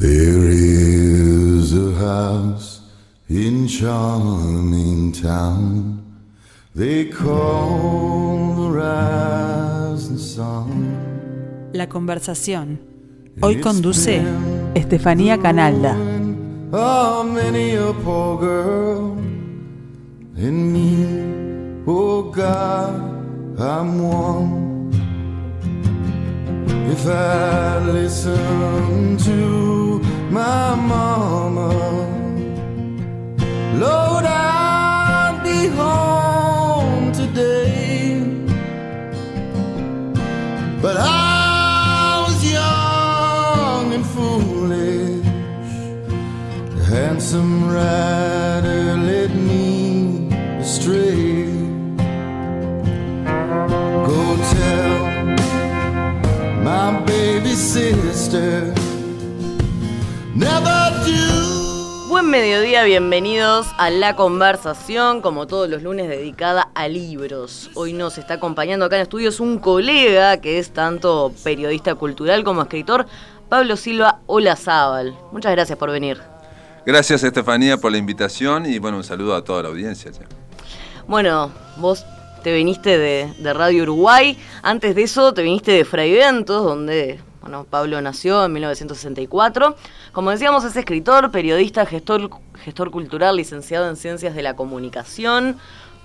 There is a house in charming town they call the rising sun. La conversación. Hoy conduce Estefanía Canalda. Oh, many a poor girl in me, oh God, I'm one. If I listen to my mama, Lord, I'd be home today. But I bienvenidos a La Conversación, como todos los lunes dedicada a libros. Hoy nos está acompañando acá en estudios un colega que es tanto periodista cultural como escritor, Pablo Silva Olazábal. Muchas gracias por venir. Gracias Estefanía por la invitación y bueno, un saludo a toda la audiencia. Bueno, vos te viniste de, de Radio Uruguay, antes de eso te viniste de Fraiventos, donde bueno, Pablo nació en 1964. Como decíamos, es escritor, periodista, gestor, gestor cultural, licenciado en Ciencias de la Comunicación.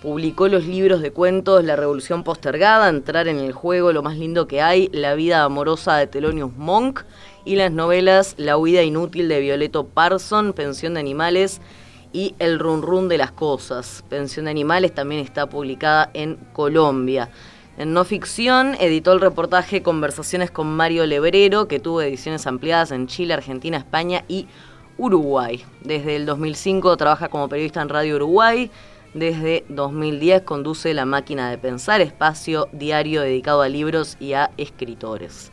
Publicó los libros de cuentos La Revolución Postergada, Entrar en el Juego, Lo más lindo que hay, La vida amorosa de Thelonious Monk y las novelas La huida inútil de Violeto Parson, Pensión de Animales y El run run de las cosas. Pensión de Animales también está publicada en Colombia. En no ficción editó el reportaje Conversaciones con Mario Lebrero, que tuvo ediciones ampliadas en Chile, Argentina, España y Uruguay. Desde el 2005 trabaja como periodista en Radio Uruguay. Desde 2010 conduce La Máquina de Pensar, espacio diario dedicado a libros y a escritores.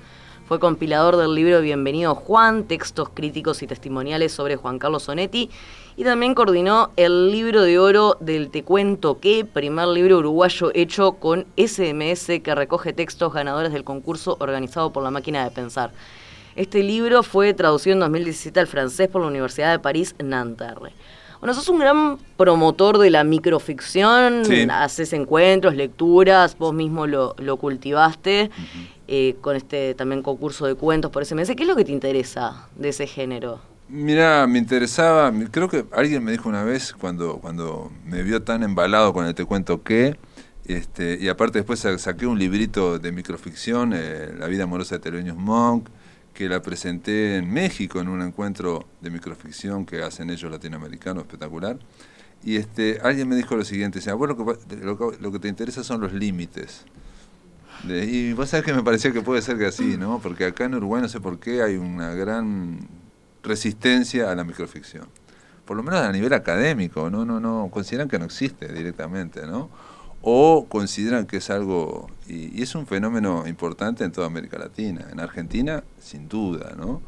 Fue compilador del libro Bienvenido Juan, textos críticos y testimoniales sobre Juan Carlos Sonetti y también coordinó el libro de oro del Te Cuento Que, primer libro uruguayo hecho con SMS que recoge textos ganadores del concurso organizado por la máquina de pensar. Este libro fue traducido en 2017 al francés por la Universidad de París, Nanterre. Bueno, sos un gran promotor de la microficción, Sí. haces encuentros, lecturas, vos mismo lo, lo cultivaste eh, con este también concurso de cuentos por SMS. ¿Qué es lo que te interesa de ese género? Mira, me interesaba, creo que alguien me dijo una vez cuando, cuando me vio tan embalado con el Te Cuento Que, este, y aparte después sa- saqué un librito de microficción, eh, La vida amorosa de Thelonious Monk, que la presenté en México en un encuentro de microficción que hacen ellos latinoamericanos, espectacular. Y este, alguien me dijo lo siguiente, decía, bueno, lo que, lo lo que te interesa son los límites. Y vos sabés que me parecía que puede ser que así, ¿no? Porque acá en Uruguay no sé por qué hay una gran resistencia a la microficción. Por lo menos a nivel académico, no, no, no, consideran que no existe directamente, ¿no? O consideran que es algo, y, y es un fenómeno importante en toda América Latina. En Argentina, sin duda, ¿no?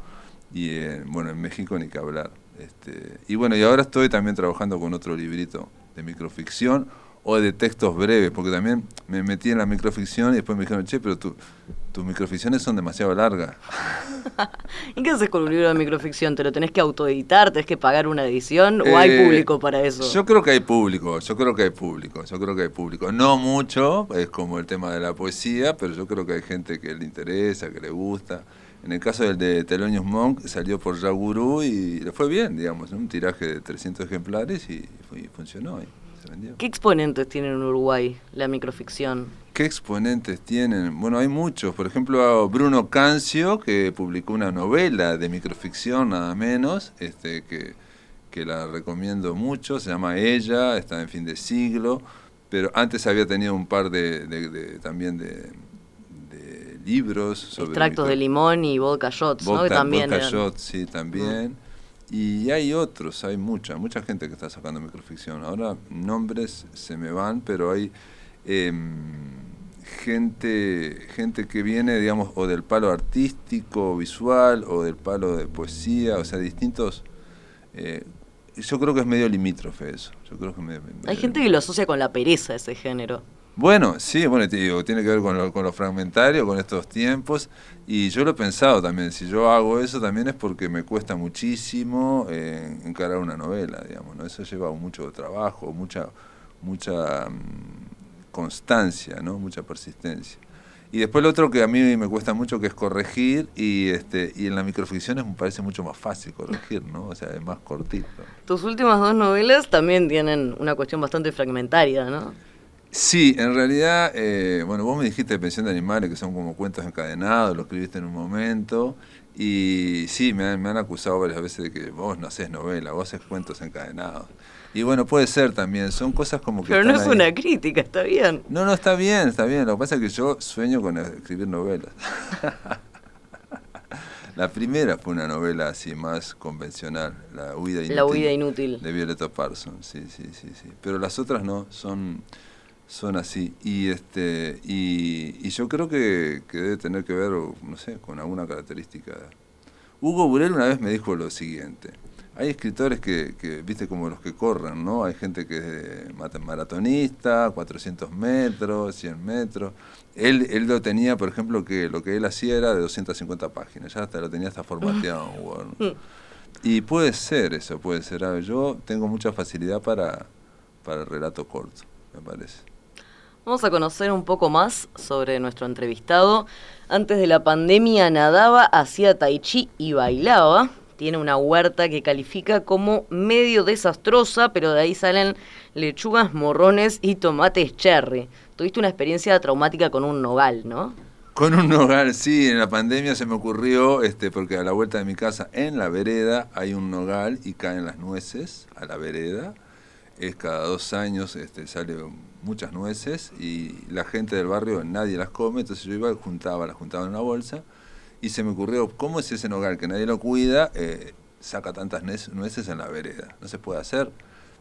Y en, bueno, en México ni que hablar. Este, y bueno, y ahora estoy también trabajando con otro librito de microficción o de textos breves, porque también me metí en la microficción y después me dijeron, che, pero tu- tus microficciones son demasiado largas. ¿Y qué haces con un libro de microficción? ¿Te lo tenés que autoeditar? ¿Tenés que pagar una edición? ¿O hay Eh, público para eso? Yo creo que hay público, yo creo que hay público, yo creo que hay público. No mucho, es como el tema de la poesía, pero yo creo que hay gente que le interesa, que le gusta. En el caso del de Thelonious Monk, salió por Yaguru y le fue bien, digamos, un tiraje de 300 ejemplares y, y funcionó se vendió. ¿Qué exponentes tiene en Uruguay la microficción? ¿Qué exponentes tienen? Bueno, hay muchos. Por ejemplo, Bruno Cancio, que publicó una novela de microficción, nada menos, este, que, que la recomiendo mucho. Se llama Ella, está en fin de siglo. Pero antes había tenido un par de, de- de- también de, de libros sobre Extractos de limón y vodka shots, ¿no? Que también vodka eran- sí, también. Y hay otros, hay mucha, mucha gente que está sacando microficción. Ahora nombres se me van, pero hay em, gente, gente que viene, digamos, o del palo artístico, visual, o del palo de poesía, o sea, distintos. eh, yo creo que es medio limítrofe eso. Yo creo que me- me- Hay gente que lo asocia con la pereza ese género. Bueno, sí, bueno, te digo, tiene que ver con lo, con lo fragmentario, con estos tiempos, y yo lo he pensado también, si yo hago eso también es porque me cuesta muchísimo eh, encarar una novela, digamos, ¿no? Eso lleva mucho trabajo, mucha, mucha mm, constancia, ¿no? Mucha persistencia. Y después lo otro que a mí me cuesta mucho que es corregir y este y en la microficción me parece mucho más fácil corregir, ¿no? O sea, es más cortito. Tus últimas dos novelas también tienen una cuestión bastante fragmentaria, ¿no? Sí, en realidad, eh, bueno, vos me dijiste de Pensión de Animales, que son como cuentos encadenados, lo escribiste en un momento, y sí, me han, me han acusado varias veces de que vos no haces novela, vos haces cuentos encadenados. Y bueno, puede ser también, son cosas como que... Pero no es ahí. una crítica, está bien. No, no, está bien, está bien. Lo que pasa es que yo sueño con escribir novelas. La primera fue una novela así más convencional, La huida inútil. La huida inútil. De Violeta Parsons, sí, sí, sí, sí. Pero las otras no, son, son así. Y este y, y yo creo que, que debe tener que ver, no sé, con alguna característica. Hugo Burel una vez me dijo lo siguiente. Hay escritores que, que, viste, como los que corren, ¿no? Hay gente que es maratonista, 400 metros, 100 metros. Él, él lo tenía, por ejemplo, que lo que él hacía era de 250 páginas, ya hasta lo tenía hasta formateado en Word. Mm. Y puede ser eso, puede ser. A ver, yo tengo mucha facilidad para, para el relato corto, me parece. Vamos a conocer un poco más sobre nuestro entrevistado. Antes de la pandemia nadaba, hacía tai chi y bailaba. Tiene una huerta que califica como medio desastrosa, pero de ahí salen lechugas, morrones y tomates cherry. Tuviste una experiencia traumática con un nogal, ¿no? Con un nogal, sí, en la pandemia se me ocurrió, este, porque a la vuelta de mi casa, en la vereda, hay un nogal y caen las nueces a la vereda. Es cada dos años, este, sale muchas nueces y la gente del barrio nadie las come, entonces yo iba y juntaba, las juntaba en una bolsa y se me ocurrió, ¿cómo es ese nogal que nadie lo cuida? eh, saca tantas nueces en la vereda, no se puede hacer.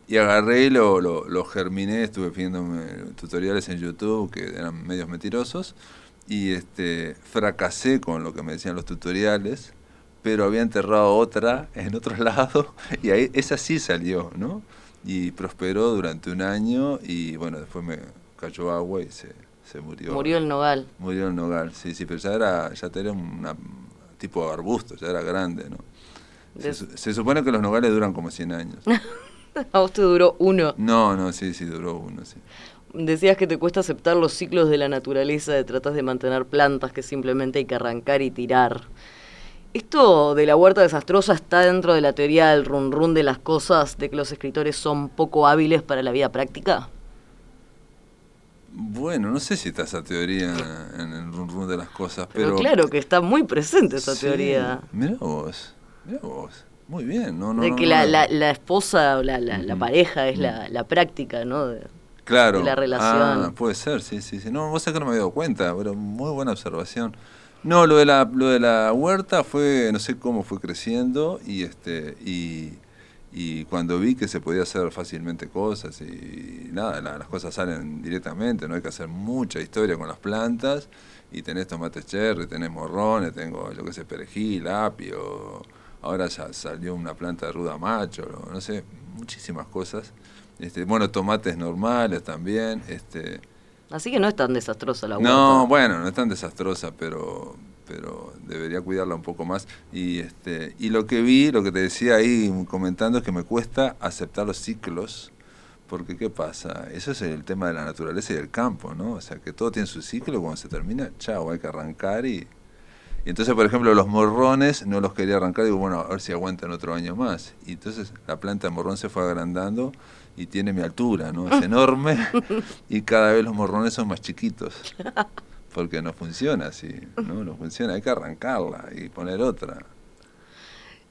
Y agarré y lo, lo, lo germiné, estuve viéndome tutoriales en YouTube que eran medios mentirosos y este fracasé con lo que me decían los tutoriales, pero había enterrado otra en otro lado y ahí esa sí salió, ¿no? Y prosperó durante un año y bueno, después me cayó agua y se, se murió. Murió el nogal. Murió el nogal, sí, sí, pero ya era, ya era un tipo de arbusto, ya era grande, ¿no? Se, se supone que los nogales duran como 100 años. A vos te duró uno. No, no, sí, sí, duró uno, sí. Decías que te cuesta aceptar los ciclos de la naturaleza, de tratas de mantener plantas que simplemente hay que arrancar y tirar. ¿Esto de la huerta desastrosa está dentro de la teoría del run run de las cosas, de que los escritores son poco hábiles para la vida práctica? Bueno, no sé si está esa teoría en el run run de las cosas, Pero, pero... claro que está muy presente esa Sí, teoría. Mirá vos, mirá vos. Muy bien, no, no. de que no, la, no. la, la esposa o la, la, la pareja es la, la práctica, ¿no? De- Claro. de la relación. Ah, puede ser, sí, sí, sí. No, vos sabés que no me había dado cuenta, pero muy buena observación. No, lo de la, lo de la huerta fue, no sé cómo fue creciendo y este y, y cuando vi que se podía hacer fácilmente cosas y nada, la- las cosas salen directamente, no hay que hacer mucha historia con las plantas y tenés tomates cherry, tenés morrones, tengo, yo qué sé, perejil, apio, ahora ya salió una planta de ruda macho, no sé, muchísimas cosas. Este, bueno, tomates normales también, este, Así que no es tan desastrosa la no, bueno, no es tan desastrosa, pero pero debería cuidarla un poco más. Y este y lo que vi, lo que te decía ahí comentando es que me cuesta aceptar los ciclos, porque ¿qué pasa? Eso es el tema de la naturaleza y del campo, ¿no? O sea, que todo tiene su ciclo, cuando se termina, chao, hay que arrancar y... Y entonces, por ejemplo, los morrones no los quería arrancar, digo, bueno, a ver si aguantan otro año más. Y entonces la planta de morrón se fue agrandando y tiene mi altura, ¿no? Es enorme y cada vez los morrones son más chiquitos. Porque no funciona así, ¿no? No funciona, hay que arrancarla y poner otra.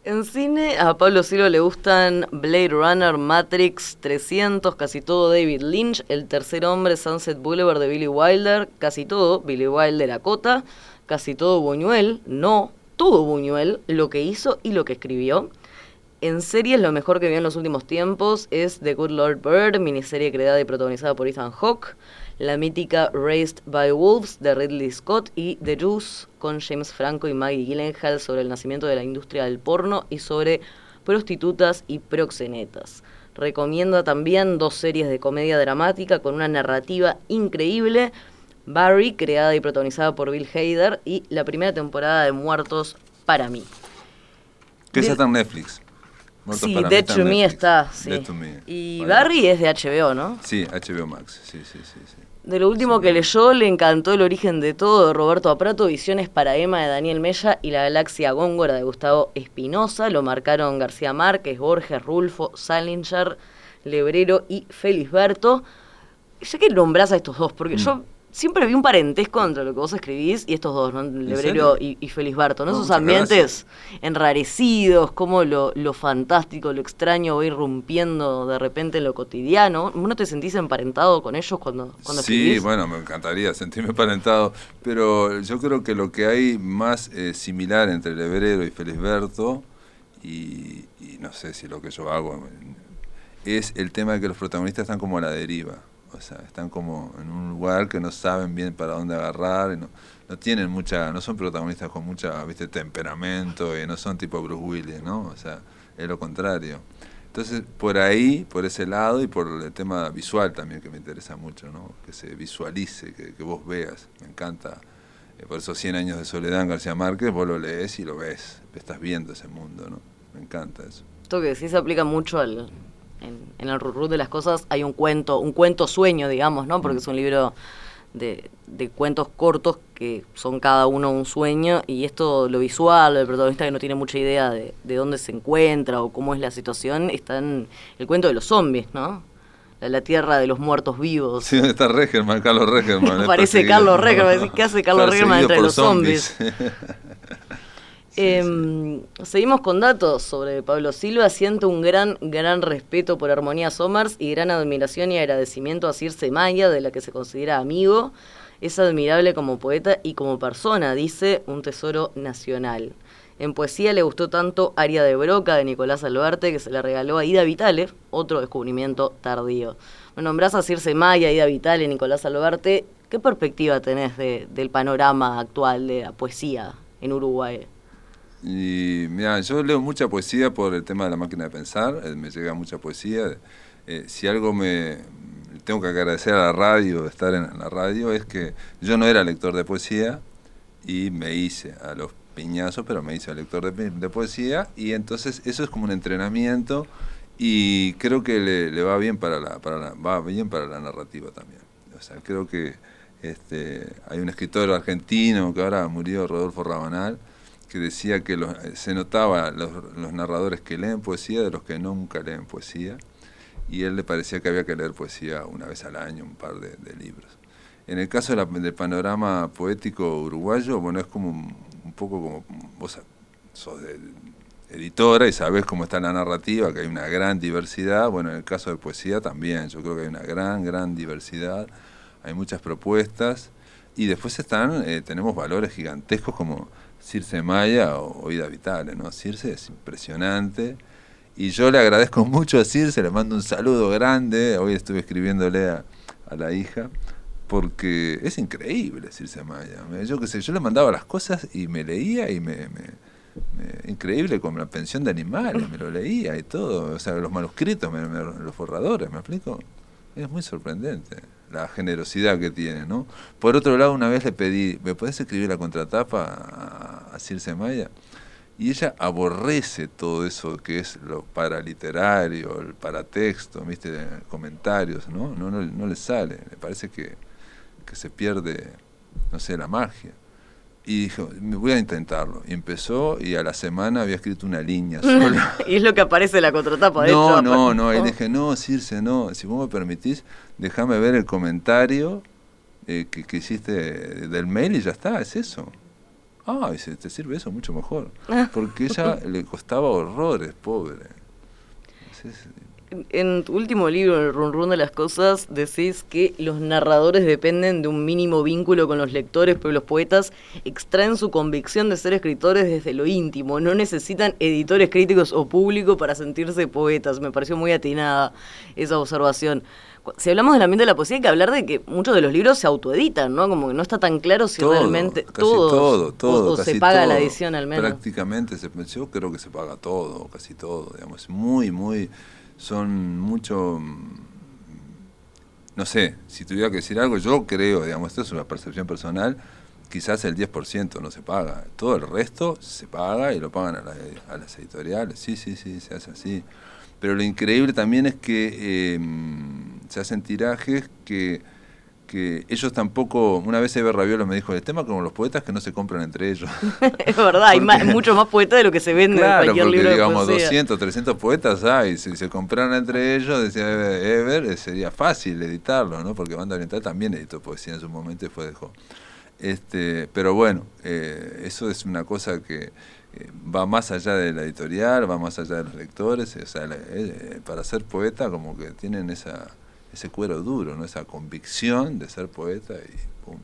En cine a Pablo Silva le gustan Blade Runner, Matrix, 300, casi todo David Lynch, El tercer hombre, Sunset Boulevard de Billy Wilder, casi todo Billy Wilder Acota, casi todo Buñuel, no, todo Buñuel, lo que hizo y lo que escribió. En series lo mejor que vio en los últimos tiempos es The Good Lord Bird, miniserie creada y protagonizada por Ethan Hawke, la mítica Raised by Wolves de Ridley Scott y The Juice con James Franco y Maggie Gyllenhaal sobre el nacimiento de la industria del porno y sobre prostitutas y proxenetas. recomienda también dos series de comedia dramática con una narrativa increíble. Barry, creada y protagonizada por Bill Hader, y la primera temporada de Muertos para mí. Que está en Netflix. Muertos sí, para Dead to Me está, sí. Dead to Me. Y Vale. Barry es de HBO, ¿no? Sí, HBO Max. Sí, sí, sí. sí. De lo último que leyó, le encantó El origen de todo de Roberto Aprato, Visiones para Emma de Daniel Mella y La galaxia Góngora de Gustavo Espinosa. Lo marcaron García Márquez, Borges, Rulfo, Salinger, Lebrero y Felisberto. Ya que nombrás a estos dos, porque Mm. yo siempre vi un parentesco entre lo que vos escribís y estos dos, ¿no? Lebrero y, y Felisberto, ¿no? No, Esos ambientes enrarecidos, como lo, lo fantástico, lo extraño va irrumpiendo de repente en lo cotidiano. ¿No te sentís emparentado con ellos cuando, cuando Sí, escribís? bueno, me encantaría sentirme parentado, pero yo creo que lo que hay más eh, similar entre Lebrero y Felisberto, y, y no sé si lo que yo hago, es el tema de que los protagonistas están como a la deriva, sea, están como en un lugar que no saben bien para dónde agarrar, y no, no tienen mucha, no son protagonistas con mucha, viste, temperamento, y no son tipo Bruce Willis, ¿no? O sea, es lo contrario. Entonces, por ahí, por ese lado y por el tema visual también que me interesa mucho, ¿no? Que se visualice, que, que vos veas. Me encanta. Eh, por esos 100 años de soledad en García Márquez, vos lo lees y lo ves. Estás viendo ese mundo, ¿no? Me encanta eso. Esto que se aplica mucho al, en el rurú de las cosas. Hay un cuento, un cuento sueño, digamos, ¿no? Porque es un libro de, de cuentos cortos que son cada uno un sueño. Y esto, lo visual, el protagonista que no tiene mucha idea de, de dónde se encuentra o cómo es la situación, está en el cuento de los zombies, ¿no? La, la tierra de los muertos vivos. Sí, ¿dónde está Regerman? Carlos Regerman. es Parece. Carlos Regerman, ¿qué hace Carlos Regerman entre Perseguido por Em, Seguimos con datos sobre Pablo Silva. Siento un gran, gran respeto por Armonía Somers y gran admiración y agradecimiento a Circe Maya, de la que se considera amigo. Es admirable como poeta y como persona, dice un tesoro nacional. En poesía le gustó tanto Aria de Broca de Nicolás Albarte que se le regaló a Ida Vitale, otro descubrimiento tardío. Me nombrás a Circe Maya, Ida Vitale, Nicolás Albarte. ¿Qué perspectiva tenés de- del panorama actual de la poesía en Uruguay? Y mira, yo leo mucha poesía por el tema de la máquina de pensar, eh, me llega mucha poesía. Eh, si algo me tengo que agradecer a la radio, estar en la radio, es que yo no era lector de poesía y me hice a los piñazos, pero me hice lector de, de poesía y entonces eso es como un entrenamiento y creo que le, le va bien para la, para la- va bien para la narrativa también. O sea, creo que este, hay un escritor argentino que ahora murió, Rodolfo Rabanal, que decía que los- eh, se notaba los, narradores que leen poesía de los que nunca leen poesía, y él le parecía que había que leer poesía una vez al año, un par de, libros. En el caso de la- del panorama poético uruguayo, bueno, es como un, poco como vos sos editora y sabés cómo está la narrativa, que hay una gran diversidad. Bueno, en el caso de poesía también, yo creo que hay una gran, gran diversidad. Hay muchas propuestas y después están, eh, tenemos valores gigantescos como Circe Maya o, o Ida Vitale, ¿no? Circe es impresionante y yo le agradezco mucho a Circe, le mando un saludo grande, hoy estuve escribiéndole a, la hija, porque es increíble Circe Maya. Yo qué sé, yo le mandaba las cosas y me leía y me, me- increíble como la pensión de animales, me lo leía y todo, o sea, los manuscritos, me- los borradores, ¿me explico? Es muy sorprendente la generosidad que tiene, ¿no? Por otro lado, una vez le pedí, ¿me podés escribir la contratapa a, Circe Maya? Y ella aborrece todo eso que es lo paraliterario, el paratexto, ¿viste? comentarios, ¿no? No, no, no le sale, le parece que, que se pierde, no sé, la magia. Y dijo, "Me voy a intentarlo. Y empezó y a la semana había escrito una línea sola. y es lo que aparece en la contratapa, de No, hecho. no, no. Ahí le dije, no, Circe, no. Si vos me permitís, déjame ver el comentario eh, que, que hiciste del mail y ya está, es eso. Ah, dice, te sirve eso mucho mejor. Porque ella le costaba horrores, pobre. Es- es- En- tu último libro, El Run Run de las Cosas, decís que los narradores dependen de un mínimo vínculo con los lectores, pero los poetas extraen su convicción de ser escritores desde lo íntimo. No necesitan editores críticos o público para sentirse poetas. Me pareció muy atinada esa observación. Si hablamos del ambiente de la poesía, hay que hablar de que muchos de los libros se autoeditan, ¿no? Como que no está tan claro si todo, realmente casi todos, todo, todo, o, se paga la todo. edición al menos. Prácticamente, se, yo creo que se paga todo, casi todo, digamos, es muy, muy, son mucho, mm, no sé, si tuviera que decir algo, yo creo, digamos, esto es una percepción personal, quizás el 10% no se paga, todo el resto se paga y lo pagan a, a las editoriales, sí, sí, sí, se hace así. Pero lo increíble también es que em, se hacen tirajes que, que ellos tampoco, una vez Eber Raviolo me dijo, el tema como los poetas que no se compran entre ellos. es verdad, hay mucho más poetas de lo que se vende en cualquier porque, libro digamos, de 200, 300 poetas hay, si se compraran entre ellos, decía Eber, eh, sería fácil editarlo, ¿no? Porque Banda Oriental también editó poesía en su momento y fue dejó. Este, pero bueno, eh, eso es una cosa que eh, va más allá de la editorial, va más allá de los lectores, o sea, eh, para ser poeta como que tienen esa, ese cuero duro, ¿no? esa convicción de ser poeta y punto.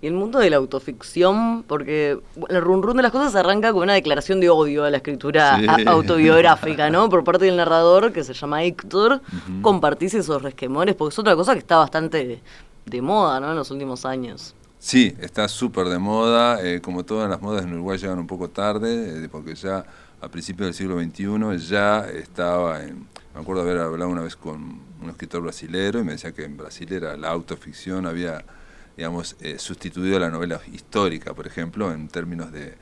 Y el mundo de la autoficción, porque el run run de las cosas arranca con una declaración de odio a la escritura autobiográfica, ¿no? Por parte del narrador, que se llama Héctor. Compartís esos resquemores, porque es otra cosa que está bastante de moda, ¿no? En los últimos años. Sí, está súper de moda, eh, como todas las modas en Uruguay llegan un poco tarde, eh, porque ya a principios del siglo XXI ya estaba, en, me acuerdo haber hablado una vez con un escritor brasilero y me decía que en Brasil era la autoficción, había, digamos, eh, sustituido la novela histórica, por ejemplo, en términos de,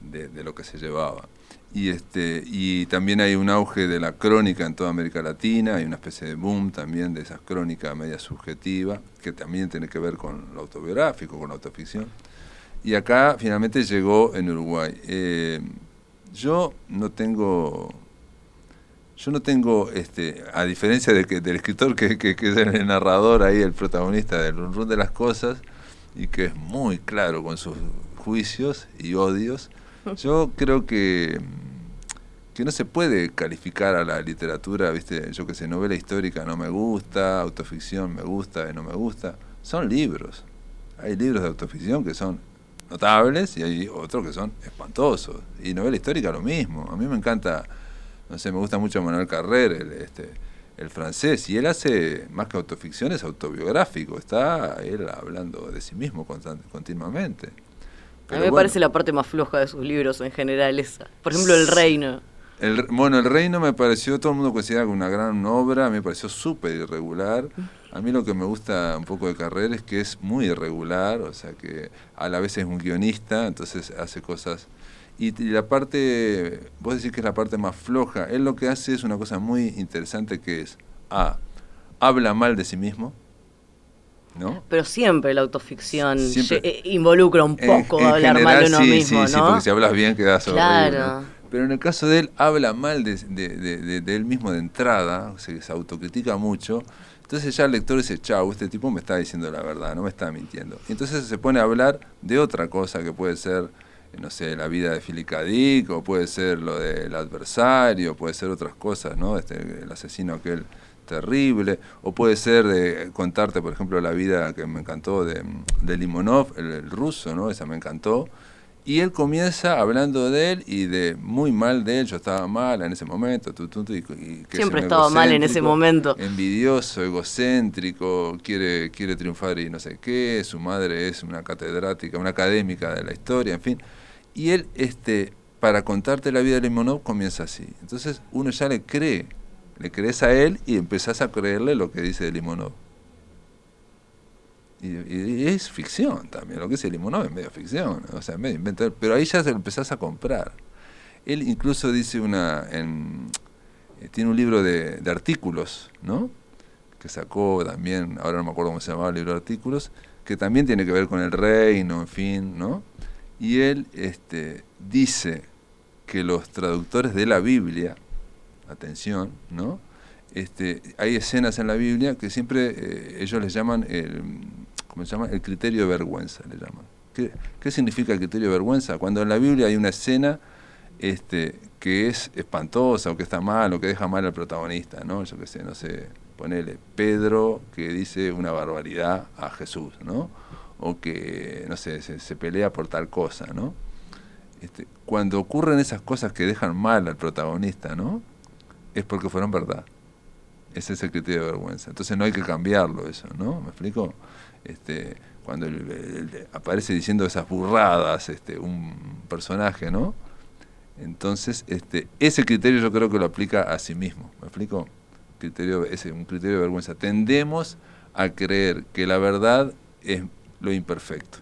de lo que se llevaba. Y, este, y también hay un auge de la crónica en toda América Latina, hay una especie de boom también de esa crónica media subjetiva, que también tiene que ver con lo autobiográfico, con la autoficción. Y acá finalmente llegó en Uruguay. Eh, yo no tengo, yo no tengo, este, a diferencia de que, del escritor que, que, es el narrador ahí, el protagonista del run de las cosas, y que es muy claro con sus juicios y odios, yo creo que, que no se puede calificar a la literatura, viste, yo que sé, novela histórica no me gusta, autoficción me gusta y no me gusta. Son libros. Hay libros de autoficción que son notables y hay otros que son espantosos. Y novela histórica lo mismo. A mí me encanta, no sé, me gusta mucho Manuel Carrer, el, este, el francés, y él hace más que autoficción, es autobiográfico, está él hablando de sí mismo continuamente a mí me parece la parte más floja de sus libros en general esa. Por ejemplo, El Reino. El, bueno, El Reino me pareció, todo el mundo considera una gran obra, me pareció súper irregular. A mí lo que me gusta un poco de Carrera es que es muy irregular, o sea que a la vez es un guionista, entonces hace cosas... Y, y la parte, vos decís que es la parte más floja, él lo que hace es una cosa muy interesante que es, A, habla mal de sí mismo, pero siempre la autoficción eh, involucra un poco hablar mal de uno mismo, ¿no? Sí, porque si hablas bien quedas claro. Pero en el caso de él, habla mal de, de, él mismo de entrada, se, se autocritica mucho. Entonces ya el lector dice, chau, este tipo me está diciendo la verdad, no me está mintiendo. Y entonces se pone a hablar de otra cosa que puede ser, no sé, la vida de Filicadik, o puede ser lo del adversario, puede ser otras cosas, ¿no? Este, el asesino aquel terrible, o puede ser de contarte, por ejemplo, la vida que me encantó de, de Limonov, el, ruso, ¿no? Esa me encantó. Y él comienza hablando de él y de muy mal de él, yo estaba mal en ese momento, y, siempre estaba mal en ese momento. Envidioso, egocéntrico, quiere, quiere triunfar y no sé qué, su madre es una catedrática, una académica de la historia, en fin. Y él, este, para contarte la vida de Limonov, comienza así. Entonces uno ya le cree le crees a él y empezás a creerle lo que dice Limonov. Y, es ficción también, lo que dice Limonov es medio ficción, o sea, medio inventado, pero ahí ya empezás a comprar. Él incluso dice una, en, eh, tiene un libro de, artículos, ¿no? Que sacó también, ahora no me acuerdo cómo se llamaba el libro de artículos, que también tiene que ver con el reino, en fin, ¿no? Y él este, dice que los traductores de la Biblia, atención, ¿no? Este, hay escenas en la Biblia que siempre eh, ellos les llaman el, El criterio de vergüenza, le llaman. ¿Qué, significa el criterio de vergüenza? Cuando en la Biblia hay una escena este, que es espantosa o que está mal o que deja mal al protagonista, ¿no? Yo qué sé, no sé, ponele Pedro que dice una barbaridad a Jesús, ¿no? O que, no sé, se, se pelea por tal cosa, ¿no? Este, cuando ocurren esas cosas que dejan mal al protagonista, ¿no? es porque fueron verdad. Ese es el criterio de vergüenza. Entonces no hay que cambiarlo eso, ¿no? ¿Me explico? Este, cuando aparece diciendo esas burradas este, un personaje, ¿no? Entonces, este, ese criterio yo creo que lo aplica a sí mismo. ¿Me explico? Criterio, ese, un criterio de vergüenza. Tendemos a creer que la verdad es lo imperfecto.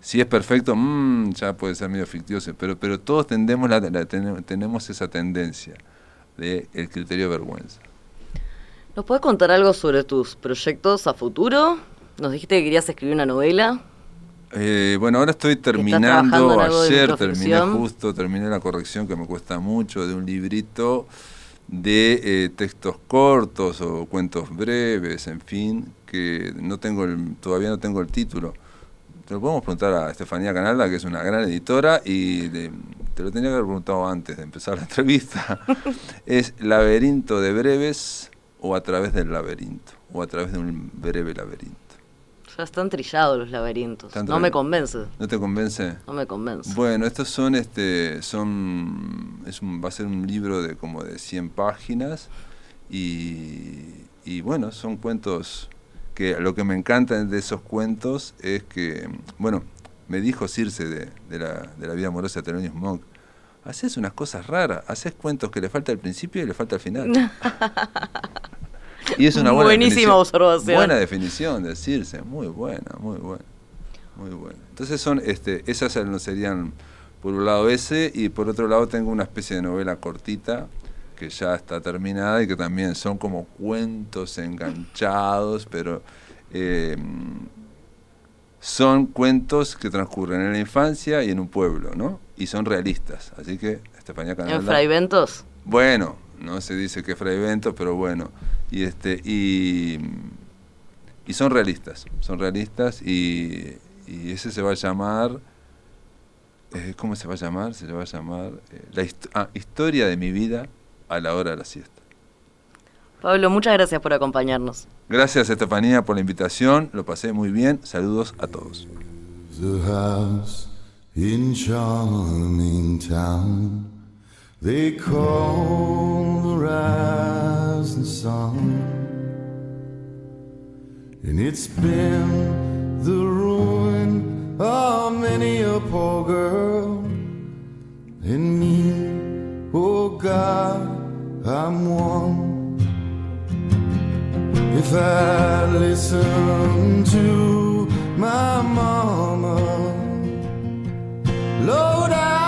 Si es perfecto, mmm, ya puede ser medio ficticio, pero, pero todos tendemos la, tenemos esa tendencia del el criterio de vergüenza. ¿Nos puedes contar algo sobre tus proyectos a futuro? Nos dijiste que querías escribir una novela. Eh, bueno, ahora estoy terminando, ayer terminé justo, terminé la corrección que me cuesta mucho de un librito de eh, textos cortos o cuentos breves, en fin, que no tengo el, todavía no tengo el título. Te lo podemos preguntar a Estefanía Canalda, que es una gran editora, y te lo tenía que haber preguntado antes de empezar la entrevista. es Laberinto de Breves o a través del laberinto, o a través de un breve laberinto. Ya están trillados los laberintos. no me convence. ¿No te convence? No me convence. Bueno, estos son, este, son, es va a ser un libro de como de 100 páginas y, y bueno, son cuentos que lo que me encanta de esos cuentos es que, bueno, me dijo Circe de, de, la, de la vida amorosa de Thelonious Monk, haces unas cosas raras, haces cuentos que le falta al principio y le falta al final. y es una buena Buenísima observación. Buena definición de Circe, muy buena, muy buena. Muy buena. Entonces son, este, esas serían por un lado ese, y por otro lado tengo una especie de novela cortita que ya está terminada y que también son como cuentos enganchados, pero eh, son cuentos que transcurren en la infancia y en un pueblo, ¿no? Y son realistas, así que Estefanía Canalda... ¿En Fraiventos? Bueno, no se dice que Fraiventos, pero bueno, y este y, y son realistas, son realistas y, y ese se va a llamar... Eh, ¿Cómo se va a llamar? Se va a llamar eh, la ah, historia de mi vida a la hora de la siesta. Pablo, muchas gracias por acompañarnos. Gracias Estefanía por la invitación, lo pasé muy bien. Saludos a todos. in charming town they call the rising sun and it's been the ruin of many a poor girl and me oh god i'm one If I listen to my mama, Lord, I